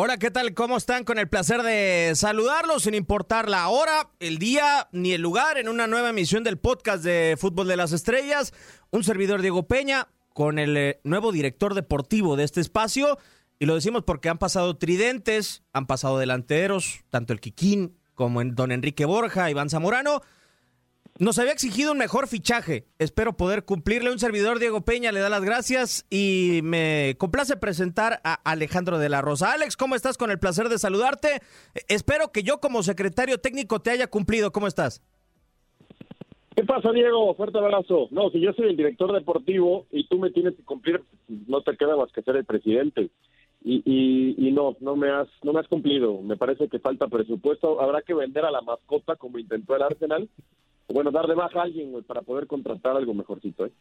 Hola, ¿qué tal? ¿Cómo están? Con el placer de saludarlos sin importar la hora, el día ni el lugar en una nueva emisión del podcast de Fútbol de las Estrellas. Un servidor Diego Peña con el eh, nuevo director deportivo de este espacio. Y lo decimos porque han pasado tridentes, han pasado delanteros, tanto el Quiquín como en don Enrique Borja, Iván Zamorano. Nos había exigido un mejor fichaje. Espero poder cumplirle. Un servidor, Diego Peña, le da las gracias y me complace presentar a Alejandro de la Rosa. Alex, ¿cómo estás? Con el placer de saludarte. Espero que yo como secretario técnico te haya cumplido. ¿Cómo estás? ¿Qué pasa, Diego? Fuerte abrazo. No, si yo soy el director deportivo y tú me tienes que cumplir, no te queda más que ser el presidente. Y, y, y no, no me has, no me has cumplido. Me parece que falta presupuesto. Habrá que vender a la mascota como intentó el Arsenal. Bueno, dar de baja a alguien para poder contratar algo mejorcito. ¿eh?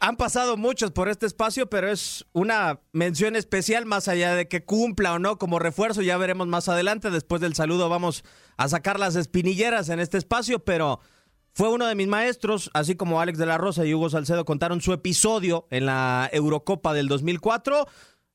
Han pasado muchos por este espacio, pero es una mención especial más allá de que cumpla o no como refuerzo. Ya veremos más adelante. Después del saludo vamos a sacar las espinilleras en este espacio, pero fue uno de mis maestros, así como Alex de la Rosa y Hugo Salcedo contaron su episodio en la Eurocopa del 2004.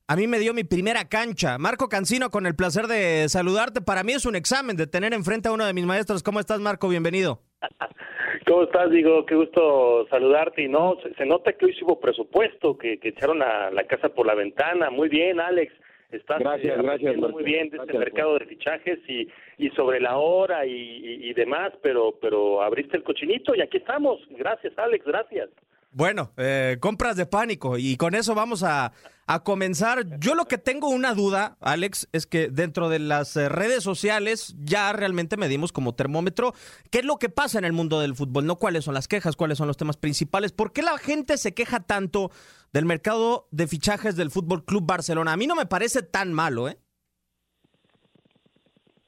A mí me dio mi primera cancha. Marco Cancino, con el placer de saludarte. Para mí es un examen de tener enfrente a uno de mis maestros. ¿Cómo estás, Marco? Bienvenido. ¿Cómo estás? Digo, qué gusto saludarte. Y no, se, se nota que hoy hubo presupuesto, que, que echaron la, la casa por la ventana. Muy bien, Alex. Estás Gracias, eh, gracias, muy bien de este mercado de fichajes y, y sobre la hora y, y, y demás, pero, pero abriste el cochinito y aquí estamos. Gracias, Alex, gracias. Bueno, eh, compras de pánico y con eso vamos a, a comenzar. Yo lo que tengo una duda, Alex, es que dentro de las eh, redes sociales ya realmente medimos como termómetro qué es lo que pasa en el mundo del fútbol, no cuáles son las quejas, cuáles son los temas principales, por qué la gente se queja tanto del mercado de fichajes del Fútbol Club Barcelona. A mí no me parece tan malo, ¿eh?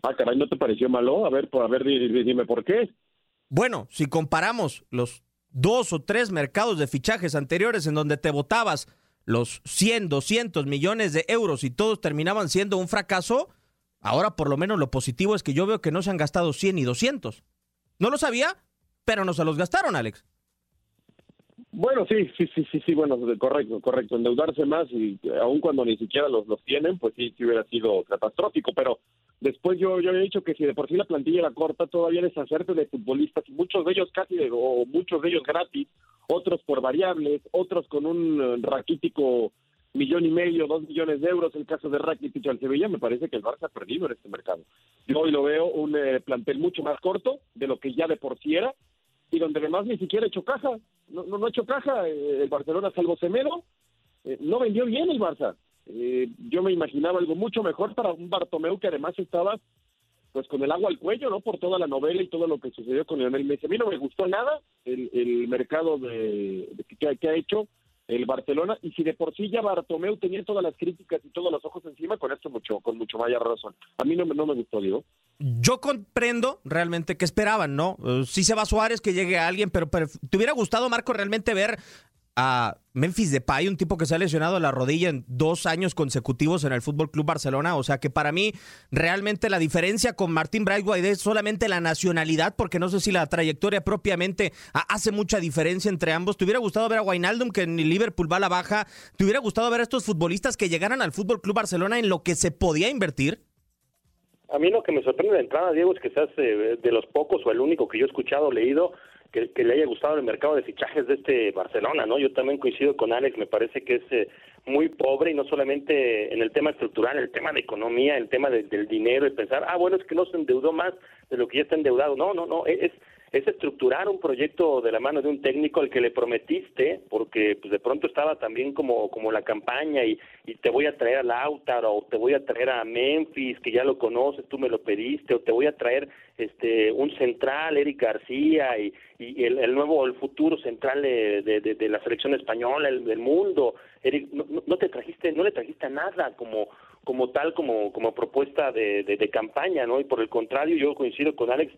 Ah, caray, ¿no te pareció malo? A ver, por, a ver, di- di- dime por qué. Bueno, si comparamos los dos o tres mercados de fichajes anteriores en donde te votabas los 100, 200 millones de euros y todos terminaban siendo un fracaso, ahora por lo menos lo positivo es que yo veo que no se han gastado 100 y 200. No lo sabía, pero no se los gastaron, Alex. Bueno, sí, sí, sí, sí, sí, bueno, correcto, correcto. Endeudarse más y aun cuando ni siquiera los, los tienen, pues sí, sí hubiera sido catastrófico. Pero después yo, yo había dicho que si de por sí la plantilla era corta, todavía deshacerte de futbolistas, muchos de ellos casi, o muchos de ellos gratis, otros por variables, otros con un eh, raquítico millón y medio, dos millones de euros, el caso de Rakitic al Sevilla, me parece que el Barça ha perdido en este mercado. Yo hoy lo veo un eh, plantel mucho más corto de lo que ya de por sí era, y donde además ni siquiera hecho caja, no, no, no hecho caja eh, el Barcelona salvo Semedo, no vendió bien el Barça. Eh, yo me imaginaba algo mucho mejor para un Bartomeu que además estaba pues con el agua al cuello, ¿no? Por toda la novela y todo lo que sucedió con Lionel Messi. A mí no me gustó nada el, el mercado de, que, ha hecho el Barcelona y si de por sí ya Bartomeu tenía todas las críticas y todos los ojos encima, con esto mucho, con mucho mayor razón. A mí no, no me gustó, digo. Yo comprendo realmente que esperaban, ¿no? Eh, sí se va Suárez, que llegue alguien, pero, pero ¿te hubiera gustado, Marco, realmente ver a Memphis Depay, un tipo que se ha lesionado la rodilla en dos años consecutivos en el Fútbol Club Barcelona? O sea que para mí realmente la diferencia con Martín Braithwaite es solamente la nacionalidad, porque no sé si la trayectoria propiamente ha- hace mucha diferencia entre ambos. ¿Te hubiera gustado ver a Wijnaldum, que en Liverpool va a la baja? ¿Te hubiera gustado ver a estos futbolistas que llegaran al Fútbol Club Barcelona en lo que se podía invertir? A mí lo que me sorprende de entrada, Diego, es que seas eh, de los pocos o el único que yo he escuchado leído que, le haya gustado el mercado de fichajes de este Barcelona, ¿no? Yo también coincido con Alex, me parece que es eh, muy pobre y no solamente en el tema estructural, el tema de economía, el tema de- del dinero, el pensar, ah, bueno, es que no se endeudó más de lo que ya está endeudado. No, no, no, es es estructurar un proyecto de la mano de un técnico al que le prometiste, porque pues de pronto estaba también como, como la campaña y, y te voy a traer a Lautaro, o te voy a traer a Memphis, que ya lo conoces, tú me lo pediste, o te voy a traer este un central, Eric García, y, el, el nuevo, el futuro central de, de, de- de la selección española, el del mundo. Eric, no, no- te trajiste, no le trajiste nada como como tal, como, como propuesta de, de, campaña, ¿no? Y por el contrario, yo coincido con Alex,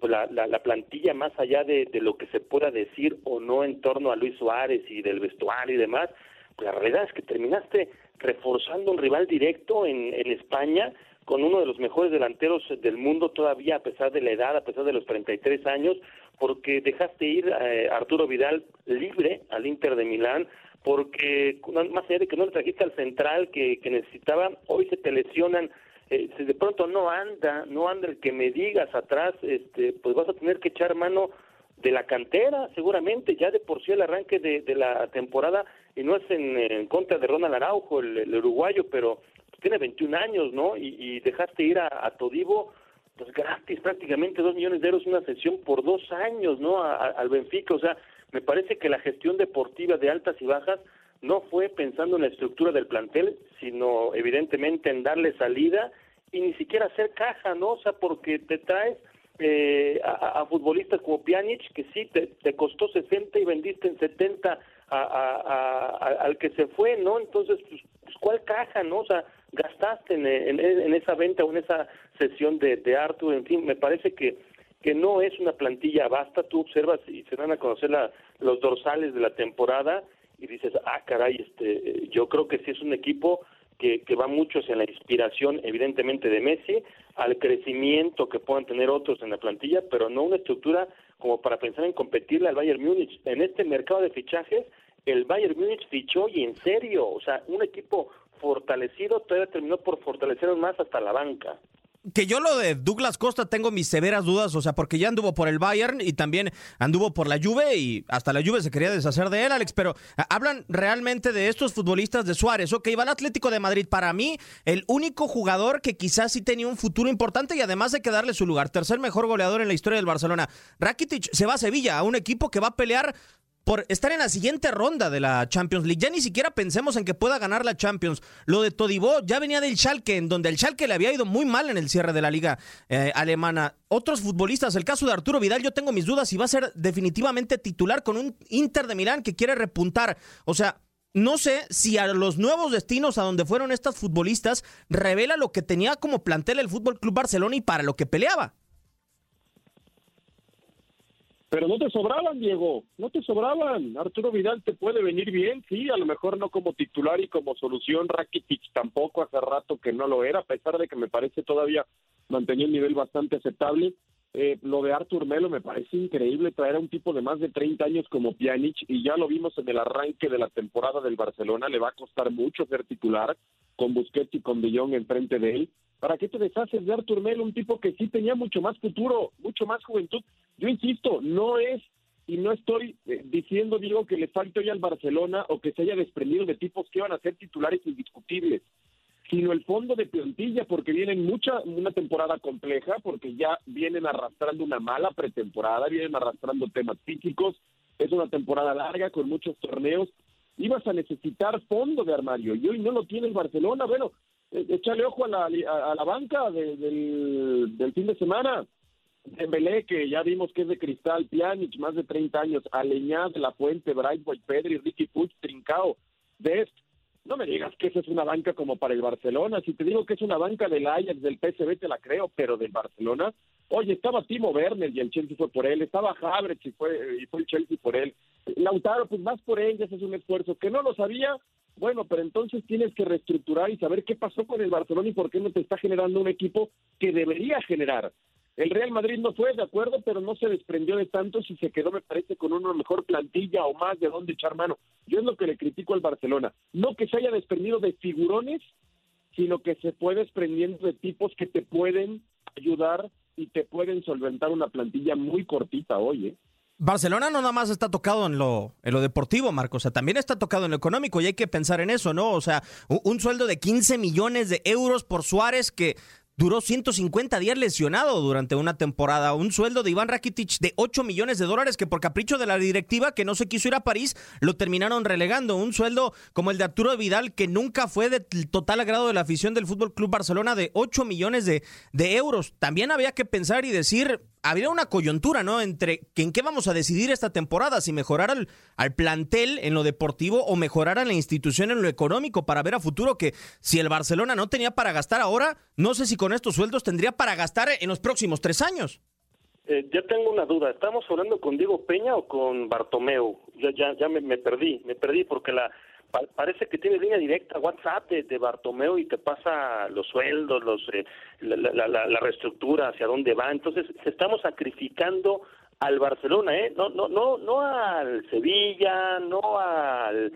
pues la, la, plantilla, más allá de, de, lo que se pueda decir o no en torno a Luis Suárez y del vestuario y demás, pues la realidad es que terminaste reforzando un rival directo en, en España con uno de los mejores delanteros del mundo todavía a pesar de la edad, a pesar de los 33 años, porque dejaste ir a eh, Arturo Vidal libre al Inter de Milán, porque más allá de que no le trajiste al central que, que necesitaba, hoy se te lesionan eh, si de pronto no anda, no anda el que me digas atrás, este, pues vas a tener que echar mano de la cantera, seguramente, ya de por sí el arranque de, la temporada, y no es en, contra de Ronald Araujo, el, uruguayo, pero tiene 21 años, ¿no? Y, dejaste ir a, Todivo, pues gratis, prácticamente dos millones de euros una sesión por dos años, ¿no? al Benfica, o sea, me parece que la gestión deportiva de altas y bajas no fue pensando en la estructura del plantel, sino evidentemente en darle salida y ni siquiera hacer caja, ¿no? O sea, porque te traes eh, a, futbolistas como Pjanic, que sí, te, costó 60 y vendiste en 70 al que se fue, ¿no? Entonces, pues, pues, ¿cuál caja, no? O sea, gastaste en, en, esa venta o en esa sesión de, de Arthur, en fin, me parece que que no es una plantilla basta, tú observas y se van a conocer la, los dorsales de la temporada y dices, ah, caray, este, yo creo que sí es un equipo que, que va mucho hacia la inspiración, evidentemente, de Messi, al crecimiento que puedan tener otros en la plantilla, pero no una estructura como para pensar en competirle al Bayern Múnich. En este mercado de fichajes, el Bayern Múnich fichó y en serio, o sea, un equipo fortalecido todavía terminó por fortalecer más hasta la banca que yo lo de Douglas Costa tengo mis severas dudas, o sea, porque ya anduvo por el Bayern y también anduvo por la Juve y hasta la Juve se quería deshacer de él, Alex, pero hablan realmente de estos futbolistas de Suárez. Ok, va al Atlético de Madrid, para mí el único jugador que quizás sí tenía un futuro importante y además de que darle su lugar, tercer mejor goleador en la historia del Barcelona. Rakitic se va a Sevilla, a un equipo que va a pelear por estar en la siguiente ronda de la Champions League. Ya ni siquiera pensemos en que pueda ganar la Champions. Lo de Todibó ya venía del Schalke, en donde el Schalke le había ido muy mal en el cierre de la liga eh, alemana. Otros futbolistas, el caso de Arturo Vidal, yo tengo mis dudas si va a ser definitivamente titular con un Inter de Milán que quiere repuntar. O sea, no sé si a los nuevos destinos a donde fueron estas futbolistas revela lo que tenía como plantel el Fútbol Club Barcelona y para lo que peleaba. Pero no te sobraban, Diego, no te sobraban. Arturo Vidal te puede venir bien, sí, a lo mejor no como titular y como solución. Rakitic tampoco hace rato que no lo era, a pesar de que me parece todavía mantenía un nivel bastante aceptable. Eh, lo de Artur Melo me parece increíble traer a un tipo de más de 30 años como Pjanic y ya lo vimos en el arranque de la temporada del Barcelona, le va a costar mucho ser titular con Busquets y con De Jong enfrente de él. ¿Para qué te deshaces de Artur Melo, un tipo que sí tenía mucho más futuro, mucho más juventud? Yo insisto, no es y no estoy eh, diciendo, digo, que le falte hoy al Barcelona o que se haya desprendido de tipos que van a ser titulares indiscutibles sino el fondo de plantilla, porque vienen mucha, una temporada compleja, porque ya vienen arrastrando una mala pretemporada, vienen arrastrando temas físicos, es una temporada larga con muchos torneos, ibas a necesitar fondo de armario, y hoy no lo tiene el Barcelona, bueno, eh, échale ojo a la, a, la banca del, del fin de semana, Dembélé, que ya vimos que es de cristal, Pjanic, más de 30 años, Aleñá de la Fuente, Bright Boy, Pedri, Ricky Puig, Trincao, Dest, no me digas que esa es una banca como para el Barcelona. Si te digo que es una banca del Ajax, del PSV, te la creo, pero del Barcelona. Oye, estaba Timo Werner y el Chelsea fue por él. Estaba Havertz y fue, y fue el Chelsea por él. Lautaro, pues más por él, ese es un esfuerzo. Que no lo sabía, bueno, pero entonces tienes que reestructurar y saber qué pasó con el Barcelona y por qué no te está generando un equipo que debería generar. El Real Madrid no fue de acuerdo, pero no se desprendió de tanto si se quedó, me parece, con una mejor plantilla o más de dónde echar mano. Yo es lo que le critico al Barcelona. No que se haya desprendido de figurones, sino que se fue desprendiendo de tipos que te pueden ayudar y te pueden solventar una plantilla muy cortita hoy, ¿eh? Barcelona no nada más está tocado en lo, en lo deportivo, Marcos, o sea, también está tocado en lo económico y hay que pensar en eso, ¿no? O sea, un, un sueldo de 15 millones de euros por Suárez que duró 150 días lesionado durante una temporada. Un sueldo de Iván Rakitic de 8 millones de dólares que por capricho de la directiva que no se quiso ir a París lo terminaron relegando. Un sueldo como el de Arturo Vidal que nunca fue de total agrado de la afición del Fútbol Club Barcelona de 8 millones de, de euros. También había que pensar y decir habría una coyuntura, ¿no? Entre en qué vamos a decidir esta temporada, si mejorar al, plantel en lo deportivo o mejorar a la institución en lo económico para ver a futuro que si el Barcelona no tenía para gastar ahora, no sé si con estos sueldos tendría para gastar en los próximos tres años. Eh, ya tengo una duda, ¿estamos hablando con Diego Peña o con Bartomeu? Ya, ya, ya me perdí, me perdí porque la parece que tiene línea directa WhatsApp de, de, Bartomeu y te pasa los sueldos, los eh, la, reestructura, hacia dónde va. Entonces, estamos sacrificando al Barcelona, ¿eh? No, no, no, no al Sevilla, no al...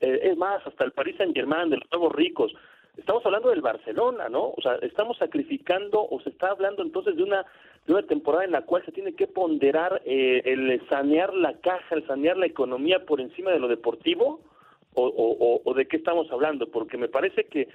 Eh, es más, hasta el Paris Saint-Germain, de los nuevos ricos. Estamos hablando del Barcelona, ¿no? O sea, estamos sacrificando o se está hablando entonces de una de una temporada en la cual se tiene que ponderar eh, el sanear la caja, el sanear la economía por encima de lo deportivo o, o, de qué estamos hablando, porque me parece que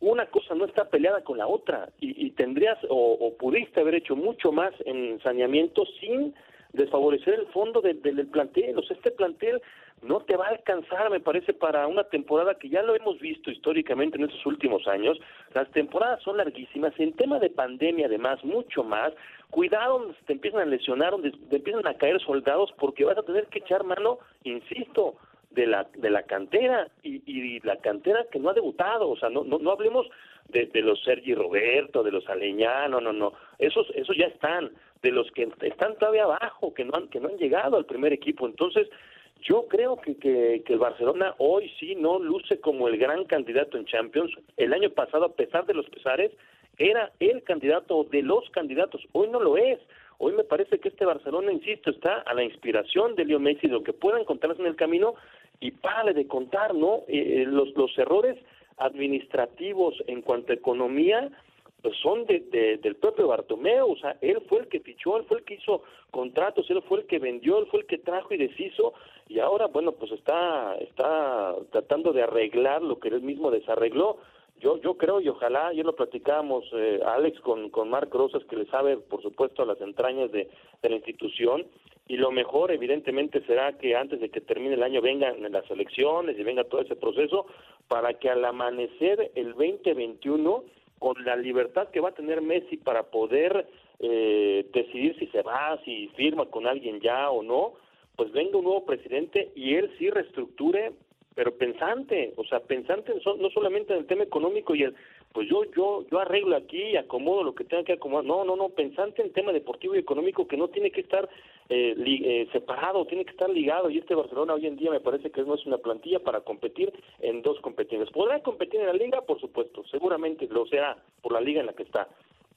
una cosa no está peleada con la otra y, tendrías o, pudiste haber hecho mucho más en saneamiento sin desfavorecer el fondo del plantel. O sea, este plantel no te va a alcanzar, me parece, para una temporada que ya lo hemos visto históricamente en estos últimos años. Las temporadas son larguísimas. En tema de pandemia, además, mucho más. Cuidado te empiezan a lesionar, te empiezan a caer soldados, porque vas a tener que echar mano, insisto, de la de la cantera y, y la cantera que no ha debutado o sea no no, no hablemos de, de, los Sergi Roberto de los Aleñano no no esos esos ya están de los que están todavía abajo que no han que no han llegado al primer equipo. Entonces yo creo que, que, el Barcelona hoy sí no luce como el gran candidato en Champions. El año pasado a pesar de los pesares era el candidato de los candidatos. Hoy no lo es. Hoy me parece que este Barcelona, insisto, está a la inspiración de Leo Messi, lo que pueda encontrarse en el camino y párale de contar, ¿no? Eh, eh, los, los errores administrativos en cuanto a economía pues son de, del propio Bartomeu, o sea, él fue el que fichó, él fue el que hizo contratos, él fue el que vendió, él fue el que trajo y deshizo, y ahora, bueno, pues está, está tratando de arreglar lo que él mismo desarregló. Yo, yo creo y ojalá, ya lo platicábamos, eh, Alex, con, con Marc Rosas, que le sabe, por supuesto, a las entrañas de, de la institución, y lo mejor evidentemente será que antes de que termine el año vengan las elecciones y venga todo ese proceso para que al amanecer el 2021 con la libertad que va a tener Messi para poder eh, decidir si se va, si firma con alguien ya o no, pues venga un nuevo presidente y él sí reestructure pero pensante, o sea, pensante no solamente en el tema económico y el, pues yo yo yo arreglo aquí y acomodo lo que tenga que acomodar, no, no, no, pensante en tema deportivo y económico que no tiene que estar eh, eh, separado, tiene que estar ligado y este Barcelona hoy en día me parece que no es una plantilla para competir en dos competencias. ¿Podrá competir en la liga? Por supuesto, seguramente lo será por la liga en la que está,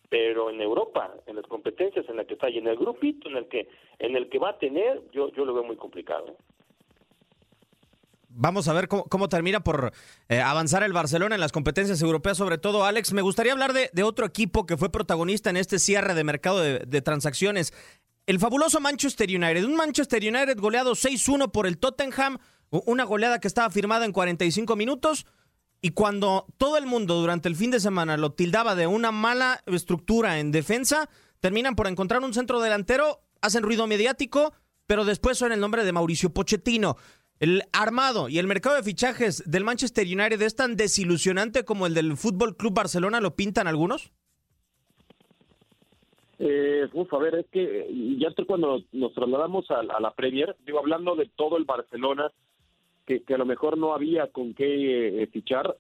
pero en Europa, en las competencias en las que está y en el grupito en el que en el que va a tener, yo yo lo veo muy complicado. Vamos a ver cómo, termina por eh, avanzar el Barcelona en las competencias europeas, sobre todo, Alex. Me gustaría hablar de, de otro equipo que fue protagonista en este cierre de mercado de, de, transacciones. El fabuloso Manchester United. Un Manchester United goleado 6-1 por el Tottenham, una goleada que estaba firmada en 45 minutos. Y cuando todo el mundo durante el fin de semana lo tildaba de una mala estructura en defensa, terminan por encontrar un centro delantero, hacen ruido mediático, pero después son el nombre de Mauricio Pochettino. El armado y el mercado de fichajes del Manchester United es tan desilusionante como el del Fútbol Club Barcelona, ¿lo pintan algunos? Eh, uf, a ver, es que ya estoy cuando nos trasladamos a, a, la Premier, digo, hablando de todo el Barcelona, que, que a lo mejor no había con qué eh, fichar.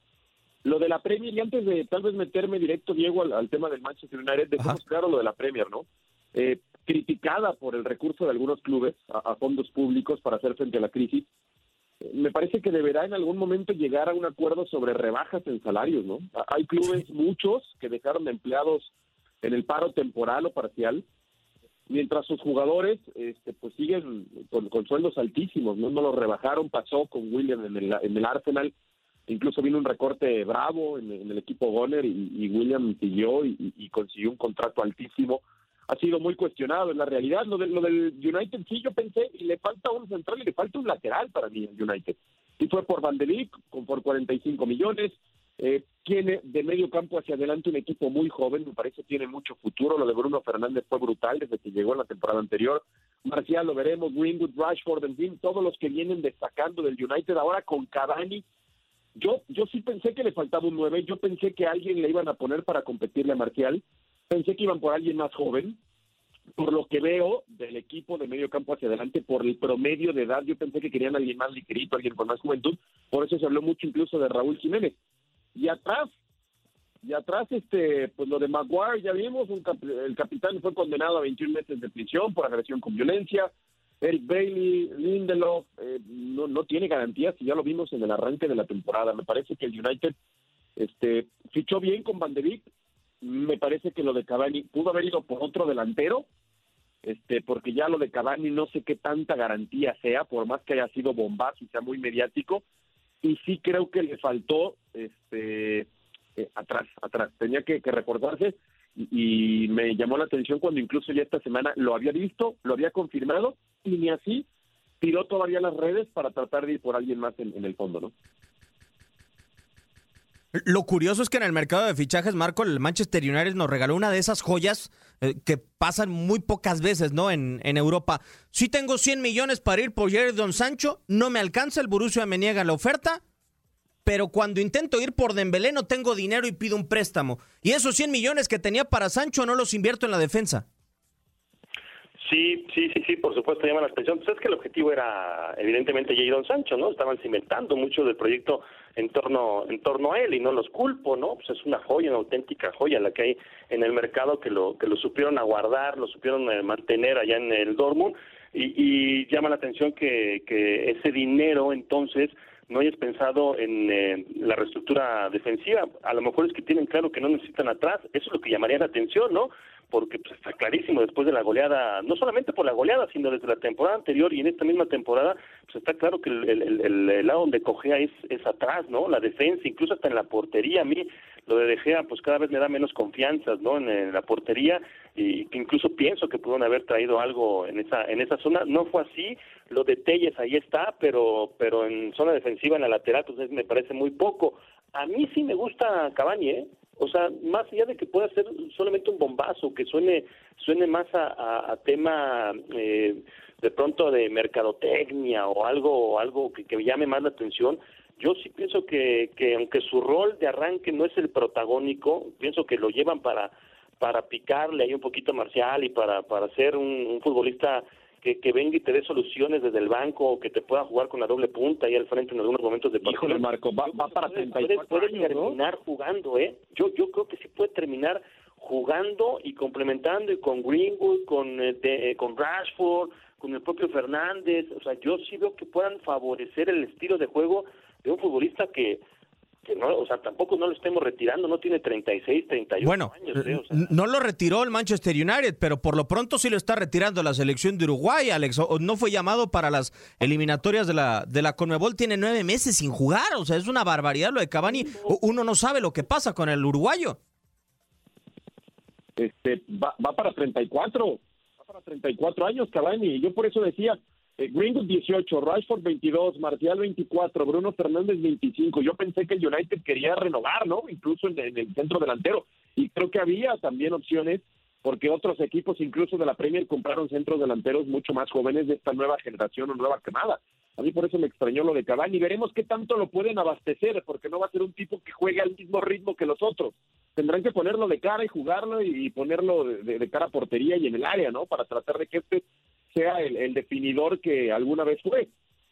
Lo de la Premier, y antes de tal vez meterme directo, Diego, al, al tema del Manchester United, dejemos claro lo de la Premier, ¿no? Eh, criticada por el recurso de algunos clubes a, a fondos públicos para hacer frente a la crisis, me parece que deberá en algún momento llegar a un acuerdo sobre rebajas en salarios, ¿no? Hay clubes, muchos, que dejaron empleados en el paro temporal o parcial, mientras sus jugadores este, pues siguen con, con sueldos altísimos, ¿no? No los rebajaron, pasó con William en el, en el Arsenal, incluso vino un recorte bravo en, en el equipo Goner y, y William siguió y, y consiguió un contrato altísimo ha sido muy cuestionado en la realidad. Lo, de, lo del United sí yo pensé, y le falta un central y le falta un lateral para mí el United. Y fue por Van de Beek, con por 45 millones. Eh, tiene de medio campo hacia adelante un equipo muy joven, me parece tiene mucho futuro. Lo de Bruno Fernández fue brutal desde que llegó en la temporada anterior. Marcial lo veremos, Greenwood, Rashford, en fin, todos los que vienen destacando del United ahora con Cavani. Yo, yo sí pensé que le faltaba un 9, yo pensé que alguien le iban a poner para competirle a Marcial, pensé que iban por alguien más joven, por lo que veo del equipo de medio campo hacia adelante, por el promedio de edad, yo pensé que querían alguien más ligerito, alguien con más juventud, por eso se habló mucho incluso de Raúl Jiménez. Y atrás, y atrás, este, pues lo de Maguire, ya vimos, un el capitán fue condenado a 21 meses de prisión por agresión con violencia. Eric Bailey, Lindelof, eh, no, no tiene garantías y ya lo vimos en el arranque de la temporada. Me parece que el United este, fichó bien con Van de Beek. Me parece que lo de Cavani pudo haber ido por otro delantero, este, porque ya lo de Cavani no sé qué tanta garantía sea, por más que haya sido bombazo y sea muy mediático, y sí creo que le faltó este eh, atrás, atrás, tenía que, que recordarse y, me llamó la atención cuando incluso ya esta semana lo había visto, lo había confirmado y ni así tiró todavía las redes para tratar de ir por alguien más en, en el fondo, ¿no? Lo curioso es que en el mercado de fichajes, Marco, el Manchester United nos regaló una de esas joyas eh, que pasan muy pocas veces, ¿no? En, en Europa. Si tengo 100 millones para ir por Don Sancho, no me alcanza, el Borussia me niega la oferta, pero cuando intento ir por Dembélé no tengo dinero y pido un préstamo. Y esos 100 millones que tenía para Sancho no los invierto en la defensa. Sí, sí, sí, sí, por supuesto llama la atención. Pues es que el objetivo era evidentemente Jadon Sancho, ¿no? Estaban cimentando mucho del proyecto en torno en torno a él y no los culpo, ¿no? Pues es una joya, una auténtica joya la que hay en el mercado que lo que lo supieron aguardar, lo supieron eh, mantener allá en el Dortmund y, y llama la atención que, que ese dinero entonces no hayas pensado en eh, la reestructura defensiva. A lo mejor es que tienen claro que no necesitan atrás. Eso es lo que llamaría la atención, ¿no? Porque pues, está clarísimo después de la goleada, no solamente por la goleada, sino desde la temporada anterior y en esta misma temporada, pues está claro que el, lado donde cogea es, es atrás, ¿no? La defensa, incluso hasta en la portería. A mí lo de De Gea, pues cada vez me da menos confianza, ¿no? En, la portería y que incluso pienso que pudieron haber traído algo en esa en esa zona. No fue así. Lo de Telles ahí está, pero pero en zona defensiva, en la lateral, pues me parece muy poco. A mí sí me gusta Cavani, ¿eh? O sea, más allá de que pueda ser solamente un bombazo, que suene suene más a, a, tema eh, de pronto de mercadotecnia o algo algo que, llame más la atención, yo sí pienso que, que aunque su rol de arranque no es el protagónico, pienso que lo llevan para para picarle ahí un poquito Marcial y para para ser un futbolista que, que, venga y te dé soluciones desde el banco o que te pueda jugar con la doble punta ahí al frente en algunos momentos de partido. Híjole, Marco, va, va para 34 puede, puede terminar ¿no? jugando, ¿eh? Yo yo creo que sí puede terminar jugando y complementando y con Greenwood, con eh, de, eh, con Rashford, con el propio Fernández, o sea, yo sí veo que puedan favorecer el estilo de juego de un futbolista que que no, o sea, tampoco no lo estemos retirando, no tiene 36, 38 bueno, años. ¿eh? O sea, no lo retiró el Manchester United, pero por lo pronto sí lo está retirando la selección de Uruguay, Alex. O no fue llamado para las eliminatorias de la, de la Conmebol, tiene nueve meses sin jugar, o sea, es una barbaridad lo de Cavani. Uno no sabe lo que pasa con el uruguayo. Este, va, va para 34, va para 34 años Cavani, y yo por eso decía, Greenwood 18, Rashford 22, Martial 24, Bruno Fernández 25. Yo pensé que el United quería renovar, ¿no? Incluso en, el centro delantero. Y creo que había también opciones porque otros equipos, incluso de la Premier, compraron centros delanteros mucho más jóvenes de esta nueva generación o nueva camada. A mí por eso me extrañó lo de Cavani. Veremos qué tanto lo pueden abastecer, porque no va a ser un tipo que juegue al mismo ritmo que los otros. Tendrán que ponerlo de cara y jugarlo y ponerlo de cara a portería y en el área, ¿no? Para tratar de que este sea el, definidor que alguna vez fue.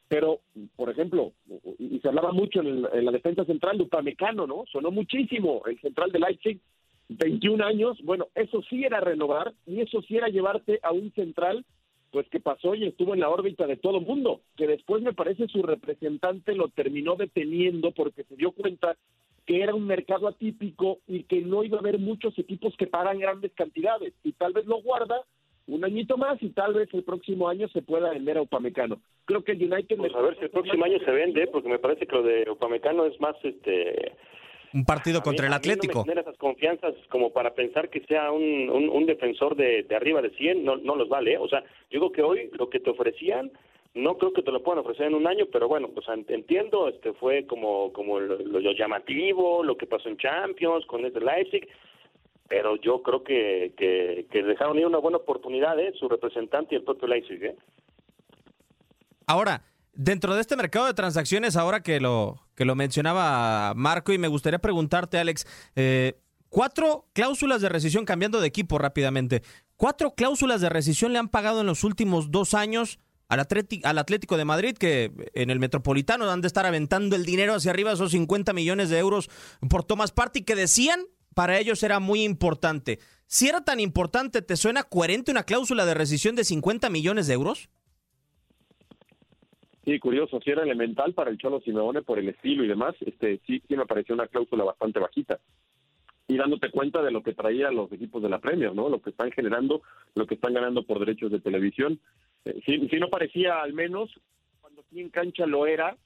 Pero, por ejemplo, y se hablaba mucho en, el, en la defensa central de Upamecano, ¿no? Sonó muchísimo el central de Leipzig, 21 años, bueno, eso sí era renovar y eso sí era llevarte a un central pues que pasó y estuvo en la órbita de todo mundo, que después me parece su representante lo terminó deteniendo porque se dio cuenta que era un mercado atípico y que no iba a haber muchos equipos que pagan grandes cantidades y tal vez lo guarda un añito más y tal vez el próximo año se pueda vender a Upamecano. Creo que el United... Pues a ver si el próximo año se vende, porque me parece que lo de Upamecano es más este un partido a contra mí, el Atlético. No me genera esas confianzas como para pensar que sea un, un, un defensor de, de, arriba de 100, no, no los vale. ¿eh? O sea, yo digo que hoy lo que te ofrecían, no creo que te lo puedan ofrecer en un año, pero bueno, pues entiendo, este fue como, como lo, lo llamativo, lo que pasó en Champions con este Leipzig, pero yo creo que, que, dejaron ir una buena oportunidad, ¿eh? su representante y el propio Leipzig. ¿eh? Ahora, Dentro de este mercado de transacciones, ahora que lo, que lo mencionaba Marco, y me gustaría preguntarte, Alex, eh, cuatro cláusulas de rescisión cambiando de equipo rápidamente. Cuatro cláusulas de rescisión le han pagado en los últimos dos años al, Atlético de Madrid, que en el Metropolitano han de estar aventando el dinero hacia arriba, esos 50 millones de euros por Thomas Party, que decían para ellos era muy importante. Si era tan importante, ¿te suena coherente una cláusula de rescisión de 50 millones de euros? Sí, curioso, si era elemental para el Cholo Simeone por el estilo y demás, este sí, sí me pareció una cláusula bastante bajita. Y dándote cuenta de lo que traían los equipos de la Premier, ¿no? Lo que están generando, lo que están ganando por derechos de televisión. Eh, sí, no parecía al menos, cuando aquí en cancha lo era,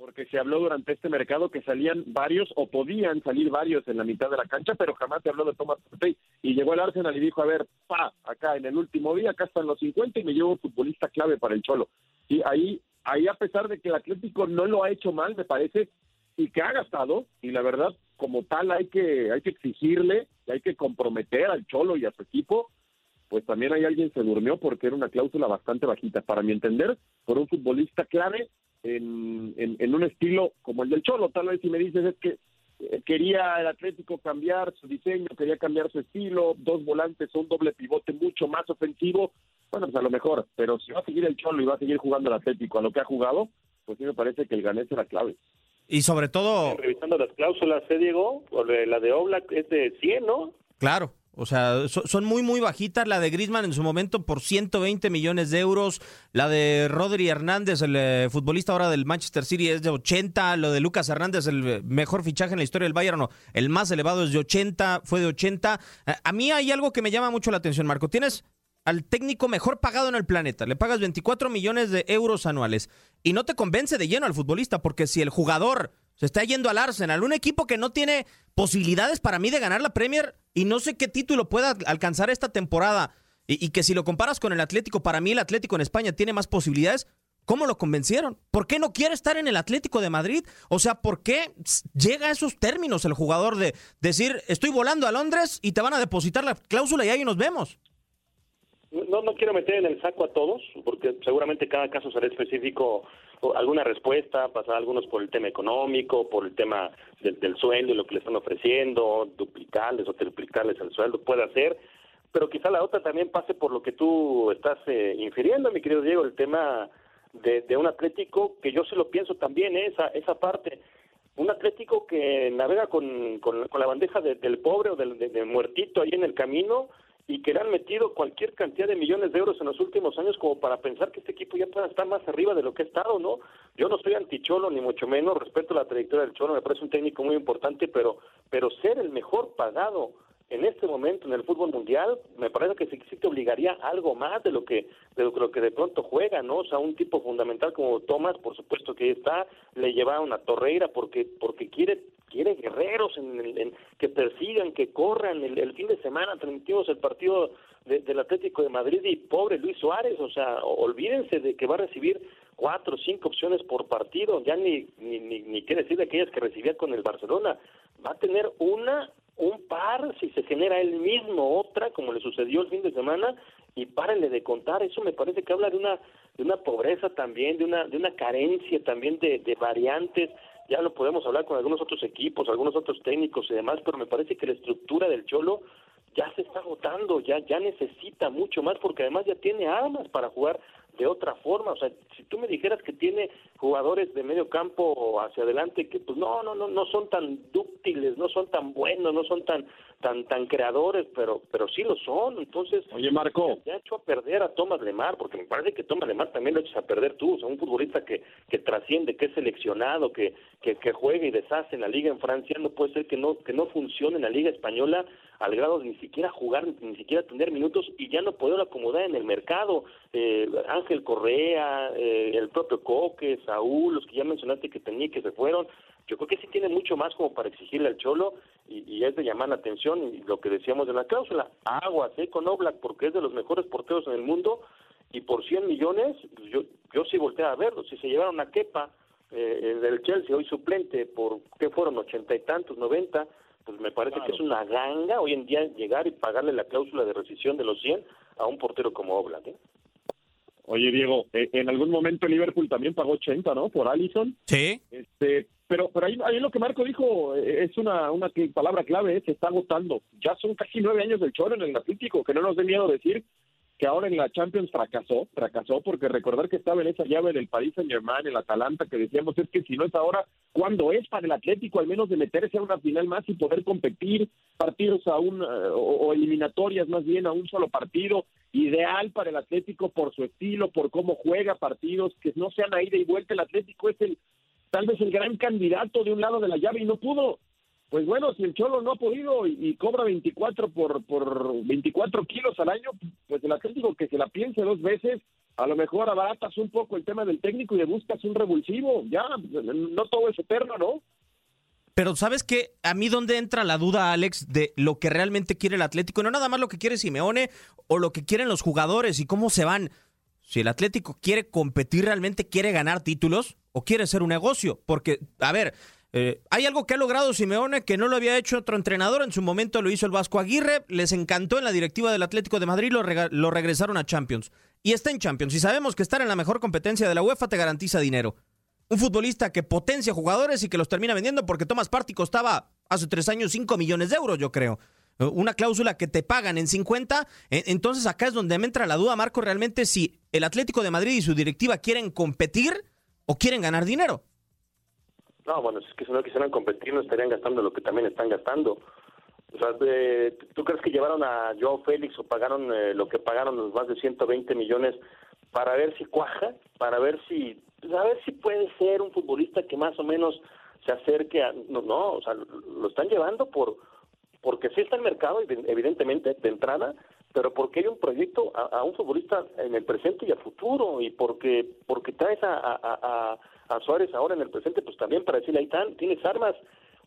porque se habló durante este mercado que salían varios o podían salir varios en la mitad de la cancha, pero jamás se habló de Thomas Partey. Y llegó el Arsenal y dijo, a ver, pa, acá en el último día, acá están los 50 y me llevo un futbolista clave para el Cholo. Y ahí ahí a pesar de que el Atlético no lo ha hecho mal, me parece, y que ha gastado, y la verdad, como tal, hay que, hay que exigirle, hay que comprometer al Cholo y a su equipo, pues también hay alguien se durmió porque era una cláusula bastante bajita, para mi entender, por un futbolista clave en, en, un estilo como el del Cholo. Tal vez si me dices es que eh, quería el Atlético cambiar su diseño, quería cambiar su estilo, dos volantes, un doble pivote mucho más ofensivo, bueno, pues a lo mejor, pero si va a seguir el Cholo y va a seguir jugando el Atlético a lo que ha jugado, pues sí me parece que el ganés era clave. Y sobre todo... Revisando las cláusulas, ¿eh, Diego? La de Oblak es de 100, ¿no? Claro, o sea, son muy, muy bajitas. La de Griezmann en su momento por 120 millones de euros. La de Rodri Hernández, el eh, futbolista ahora del Manchester City, es de 80. Lo de Lucas Hernández, el mejor fichaje en la historia del Bayern, no, el más elevado es de 80, fue de 80. A mí hay algo que me llama mucho la atención, Marco. Tienes al técnico mejor pagado en el planeta. Le pagas 24 millones de euros anuales y no te convence de lleno al futbolista, porque si el jugador se está yendo al Arsenal, un equipo que no tiene posibilidades para mí de ganar la Premier y no sé qué título pueda alcanzar esta temporada, y, y que si lo comparas con el Atlético, para mí el Atlético en España tiene más posibilidades. ¿Cómo lo convencieron? ¿Por qué no quiere estar en el Atlético de Madrid? O sea, ¿por qué llega a esos términos el jugador de decir, estoy volando a Londres y te van a depositar la cláusula y ahí nos vemos? No, no quiero meter en el saco a todos, porque seguramente cada caso será específico, alguna respuesta, pasar algunos por el tema económico, por el tema del, sueldo y lo que le están ofreciendo, duplicarles o triplicarles el sueldo, puede hacer, pero quizá la otra también pase por lo que tú estás eh, infiriendo, mi querido Diego, el tema de, un Atlético, que yo sí lo pienso también, ¿eh? esa, esa parte un Atlético que navega con, con, la bandeja del pobre o del de, muertito ahí en el camino y que le han metido cualquier cantidad de millones de euros en los últimos años como para pensar que este equipo ya pueda estar más arriba de lo que ha estado, ¿no? Yo no soy anti-Cholo, ni mucho menos, respeto la trayectoria del Cholo, me parece un técnico muy importante, pero, pero ser el mejor pagado en este momento en el fútbol mundial, me parece que sí, te obligaría algo más de lo que de lo que de pronto juega, ¿no? O sea, un tipo fundamental como Tomás, por supuesto que está, le lleva una Torreira porque porque quiere quiere guerreros en, que persigan, que corran. El, fin de semana transmitimos el partido del Atlético de Madrid y pobre Luis Suárez, o sea, olvídense de que va a recibir cuatro o cinco opciones por partido, ya ni, ni, ni, ni qué decir de aquellas que recibía con el Barcelona, va a tener una un par, si se genera él mismo otra, como le sucedió el fin de semana, y párenle de contar. Eso me parece que habla de una, de una pobreza también, de una, de una carencia también de, de variantes. Ya lo podemos hablar con algunos otros equipos, algunos otros técnicos y demás, pero me parece que la estructura del Cholo ya se está agotando, ya, ya necesita mucho más, porque además ya tiene armas para jugar de otra forma. O sea, si tú me dijeras que tiene jugadores de medio campo hacia adelante que pues no, no, no, no son tan dúctiles, no son tan buenos, no son tan tan tan creadores, pero pero sí lo son. Entonces, oye Marco, ya, ha hecho a perder a Tomás Lemar, porque me parece que Tomás Lemar también lo echas a perder tú, o sea, un futbolista que que trasciende, que es seleccionado, que que, que juega y deshace en la liga en Francia, no puede ser que no que no funcione en la liga española al grado de ni siquiera jugar, ni siquiera tener minutos y ya no poder acomodar en el mercado. Eh, Ángel Correa, eh, el propio Coque, Saúl, los que ya mencionaste que tenía que se fueron. Yo creo que sí tiene mucho más como para exigirle al Cholo y, es de llamar la atención y lo que decíamos de la cláusula. Aguas, eh, con Oblak, porque es de los mejores porteros en el mundo y por 100 millones, yo, yo sí volteé a verlo. Si se llevaron a Kepa, eh, del Chelsea, hoy suplente, por, ¿qué fueron? Ochenta y tantos, noventa pues me parece que es una ganga hoy en día llegar y pagarle la cláusula de rescisión de los 100 a un portero como Oblak. ¿eh? Oye, Diego, eh, en algún momento Liverpool también pagó 80, ¿no? Por Allison. Sí. Este, pero, pero ahí, ahí lo que Marco dijo eh, es una, una palabra clave, eh, se está agotando. Ya son casi nueve años del Cholo en el Atlético, que no nos dé miedo decir que ahora en la Champions fracasó, fracasó porque recordar que estaba en esa llave del Paris Saint Germain, el Atalanta, que decíamos es que si no es ahora, ¿cuándo es para el Atlético al menos de meterse a una final más y poder competir partidos a un, eh, o, eliminatorias más bien a un solo partido? Ideal para el Atlético por su estilo, por cómo juega partidos, que no sean a ida y vuelta. El Atlético es el tal vez el gran candidato de un lado de la llave y no pudo pues bueno, si el Cholo no ha podido y, cobra 24 por, por 24 kilos al año, pues el Atlético que se la piense dos veces, a lo mejor abaratas un poco el tema del técnico y le buscas un revulsivo, ya, no todo es eterno, ¿no? Pero ¿sabes qué? A mí donde entra la duda, Alex, de lo que realmente quiere el Atlético, no nada más lo que quiere Simeone o lo que quieren los jugadores y cómo se van. Si el Atlético quiere competir realmente, quiere ganar títulos o quiere ser un negocio, porque, a ver, eh, hay algo que ha logrado Simeone que no lo había hecho otro entrenador. En su momento lo hizo el Vasco Aguirre. Les encantó en la directiva del Atlético de Madrid. Lo, lo regresaron a Champions. Y está en Champions. Y sabemos que estar en la mejor competencia de la UEFA te garantiza dinero. Un futbolista que potencia jugadores y que los termina vendiendo porque Tomás Party costaba hace tres años 5 millones de euros, yo creo. Eh, una cláusula que te pagan en 50. E, entonces acá es donde me entra la duda, Marco, realmente si el Atlético de Madrid y su directiva quieren competir o quieren ganar dinero. No, bueno, es que si no quisieran competir no estarían gastando lo que también están gastando. O sea, ¿tú crees que llevaron a Joao Félix o pagaron eh, lo que pagaron los más de 120 millones para ver si cuaja, para ver si, pues, a ver si puede ser un futbolista que más o menos se acerque a, no, no, o sea, lo están llevando por, porque sí está el mercado, evidentemente, de entrada, pero porque hay un proyecto a, un futbolista en el presente y a futuro, y porque, porque traes a, a, a Suárez ahora en el presente, pues también para decirle, ahí están, tienes armas,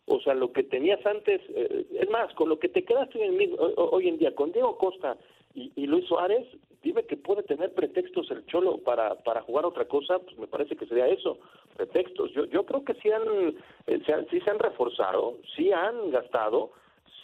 o sea, lo que tenías antes, eh, es más, con lo que te quedaste hoy, en día, con Diego Costa y, Luis Suárez, dime que puede tener pretextos el Cholo para, para jugar otra cosa, pues me parece que sería eso, pretextos. Yo, yo creo que sí han, eh, se sí se han reforzado, sí han gastado,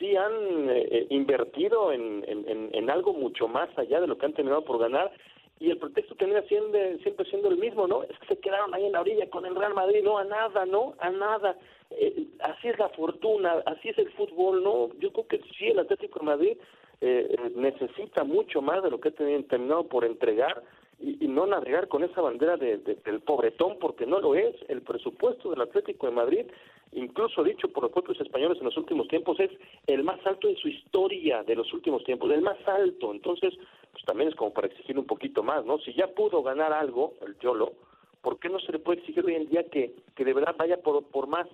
sí han eh, invertido en, en, algo mucho más allá de lo que han tenido por ganar y el pretexto tenía siempre, siempre siendo el mismo, ¿no? Es que se quedaron ahí en la orilla con el Real Madrid, no, a nada, ¿no? A nada. Eh, así es la fortuna, así es el fútbol, ¿no? Yo creo que sí, el Atlético de Madrid eh, necesita mucho más de lo que ha terminado por entregar y, no navegar con esa bandera de, del pobretón, porque no lo es. El presupuesto del Atlético de Madrid, incluso dicho por los propios españoles en los últimos tiempos, es el más alto en su historia de los últimos tiempos, el más alto. Entonces, pues también es como para exigir un poquito más, ¿no? Si ya pudo ganar algo, el Yolo, ¿por qué no se le puede exigir hoy en día que, que de verdad vaya por, por más?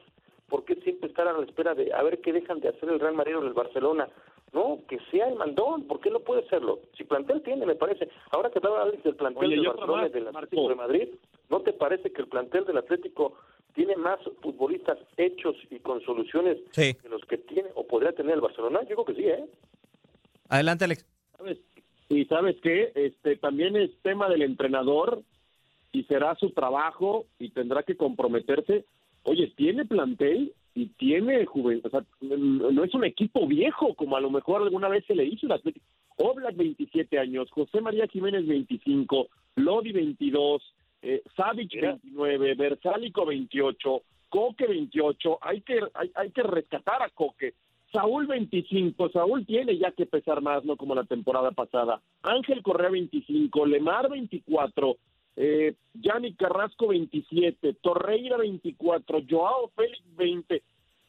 ¿Por qué siempre estar a la espera de a ver qué dejan de hacer el Real Madrid o el Barcelona? No, que sea el mandón, ¿por qué no puede serlo? Si plantel tiene, me parece. Ahora que hablaba Alex del plantel del Barcelona y del Atlético de Madrid, ¿no te parece que el plantel del Atlético tiene más futbolistas hechos y con soluciones que los que tiene o podría tener el Barcelona? Yo creo que sí, ¿eh? Adelante, Alex. Y sabes qué, este también es tema del entrenador y será su trabajo y tendrá que comprometerse. Oye, tiene plantel y tiene juventud, o sea, no es un equipo viejo como a lo mejor alguna vez se le hizo el Atlético. Oblak 27 años, José María Jiménez 25, Lodi 22, eh, Savic 29, Bersálico 28, Coque 28, hay que hay, hay que rescatar a Coque. Saúl 25, Saúl tiene ya que pesar más, no como la temporada pasada. Ángel Correa 25, Lemar 24, eh, Yanni Carrasco 27, Torreira 24, Joao Félix 20.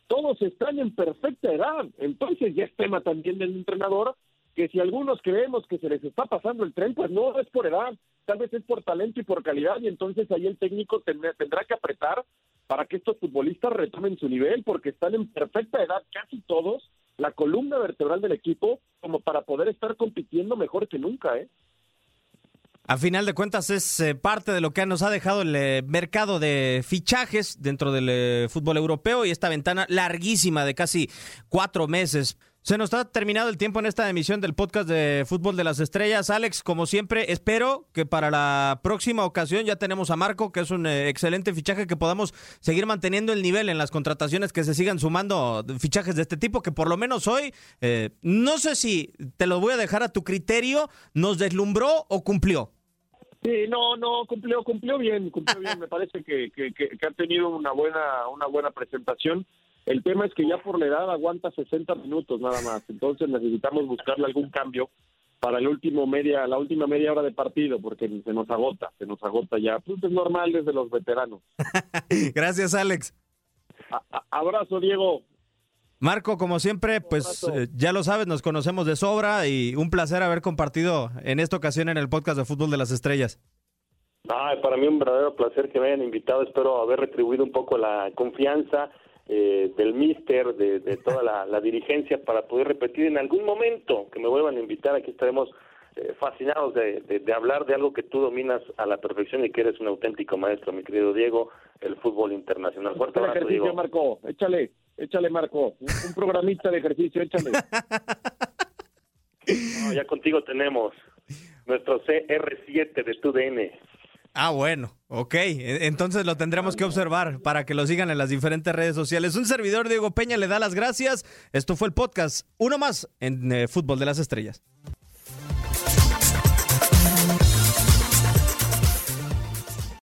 Todos están en perfecta edad. Entonces ya es tema también del entrenador que si algunos creemos que se les está pasando el tren, pues no es por edad, tal vez es por talento y por calidad y entonces ahí el técnico tendrá, tendrá que apretar para que estos futbolistas retomen su nivel, porque están en perfecta edad casi todos, la columna vertebral del equipo, como para poder estar compitiendo mejor que nunca, ¿eh? A final de cuentas es eh, parte de lo que nos ha dejado el eh, mercado de fichajes dentro del eh, fútbol europeo y esta ventana larguísima de casi cuatro meses. Se nos está terminado el tiempo en esta emisión del podcast de Fútbol de las Estrellas. Alex, como siempre, espero que para la próxima ocasión ya tenemos a Marco, que es un excelente fichaje, que podamos seguir manteniendo el nivel en las contrataciones, que se sigan sumando fichajes de este tipo, que por lo menos hoy, no sé si te lo voy a dejar a tu criterio, nos deslumbró o cumplió. Sí, no, no, cumplió, cumplió bien, cumplió bien. Me parece que, que, que, que ha tenido una buena, una buena presentación. El tema es que ya por la edad aguanta 60 minutos nada más, entonces necesitamos buscarle algún cambio para el último media, la última media hora de partido, porque se nos agota, se nos agota ya. Pues es normal desde los veteranos. Gracias, Alex. A- abrazo, Diego. Marco, como siempre, pues eh, ya lo sabes, nos conocemos de sobra y un placer haber compartido en esta ocasión en el podcast de Fútbol de las Estrellas. Ay, para mí un verdadero placer que me hayan invitado. Espero haber retribuido un poco la confianza eh, del míster, de, de toda la, la dirigencia para poder repetir en algún momento que me vuelvan a invitar. Aquí estaremos eh, fascinados de, de- de hablar de algo que tú dominas a la perfección y que eres un auténtico maestro, mi querido Diego, el fútbol internacional. Fuerte abrazo, ejercicio, Diego. Marco. Échale, échale, Marco. Un, un programista de ejercicio, échale. No, ya contigo tenemos nuestro CR7 de TUDN. Ah, bueno, ok. E- Entonces lo tendremos que observar para que lo sigan en las diferentes redes sociales. Un servidor, Diego Peña, le da las gracias. Esto fue el podcast, uno más en eh, Fútbol de las Estrellas.